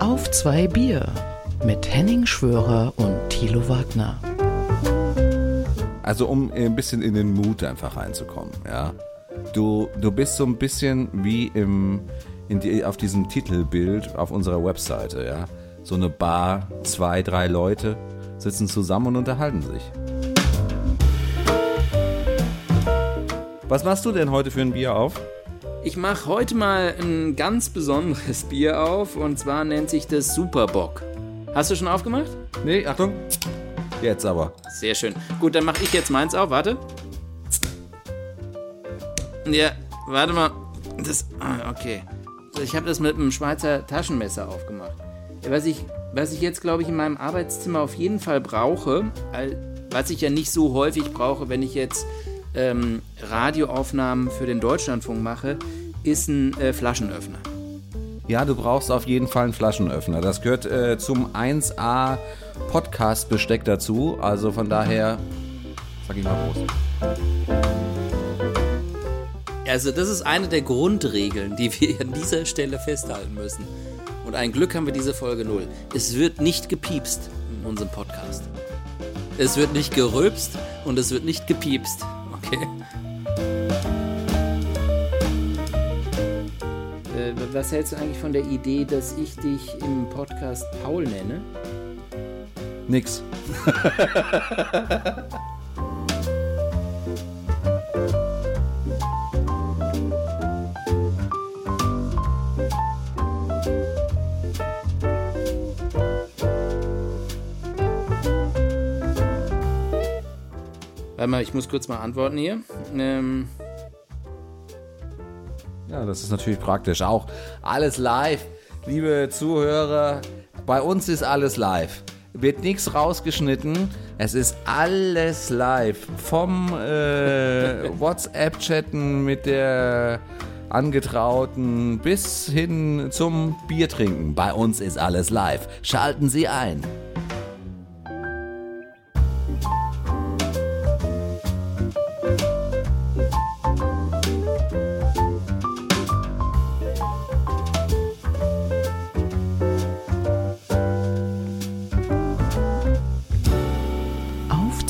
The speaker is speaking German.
Auf zwei Bier mit Henning Schwörer und Thilo Wagner. Also um ein bisschen in den Mut einfach reinzukommen, ja. Du, du bist so ein bisschen wie im, die, auf diesem Titelbild auf unserer Webseite, ja. So eine Bar, zwei, drei Leute sitzen zusammen und unterhalten sich. Was machst du denn heute für ein Bier auf? Ich mache heute mal ein ganz besonderes Bier auf und zwar nennt sich das Superbock. Hast du schon aufgemacht? Nee, Achtung. Jetzt aber. Sehr schön. Gut, dann mache ich jetzt meins auf. Warte. Ja, warte mal. Das. Ah, okay. Ich habe das mit einem Schweizer Taschenmesser aufgemacht. Was ich, was ich jetzt, glaube ich, in meinem Arbeitszimmer auf jeden Fall brauche, was ich ja nicht so häufig brauche, wenn ich jetzt ähm, Radioaufnahmen für den Deutschlandfunk mache, ist ein äh, Flaschenöffner. Ja, du brauchst auf jeden Fall einen Flaschenöffner. Das gehört äh, zum 1A Podcast-Besteck dazu. Also von daher sag ich mal Prost. Also das ist eine der Grundregeln, die wir an dieser Stelle festhalten müssen. Und ein Glück haben wir diese Folge null. Es wird nicht gepiepst in unserem Podcast. Es wird nicht gerülpst und es wird nicht gepiepst. Okay. Äh, was hältst du eigentlich von der Idee, dass ich dich im Podcast Paul nenne? Nix. Warte mal, ich muss kurz mal antworten hier. Ähm, Ja, das ist natürlich praktisch. Auch alles live. Liebe Zuhörer, bei uns ist alles live. Wird nichts rausgeschnitten. Es ist alles live. Vom äh, WhatsApp-Chatten mit der Angetrauten bis hin zum Biertrinken. Bei uns ist alles live. Schalten Sie ein.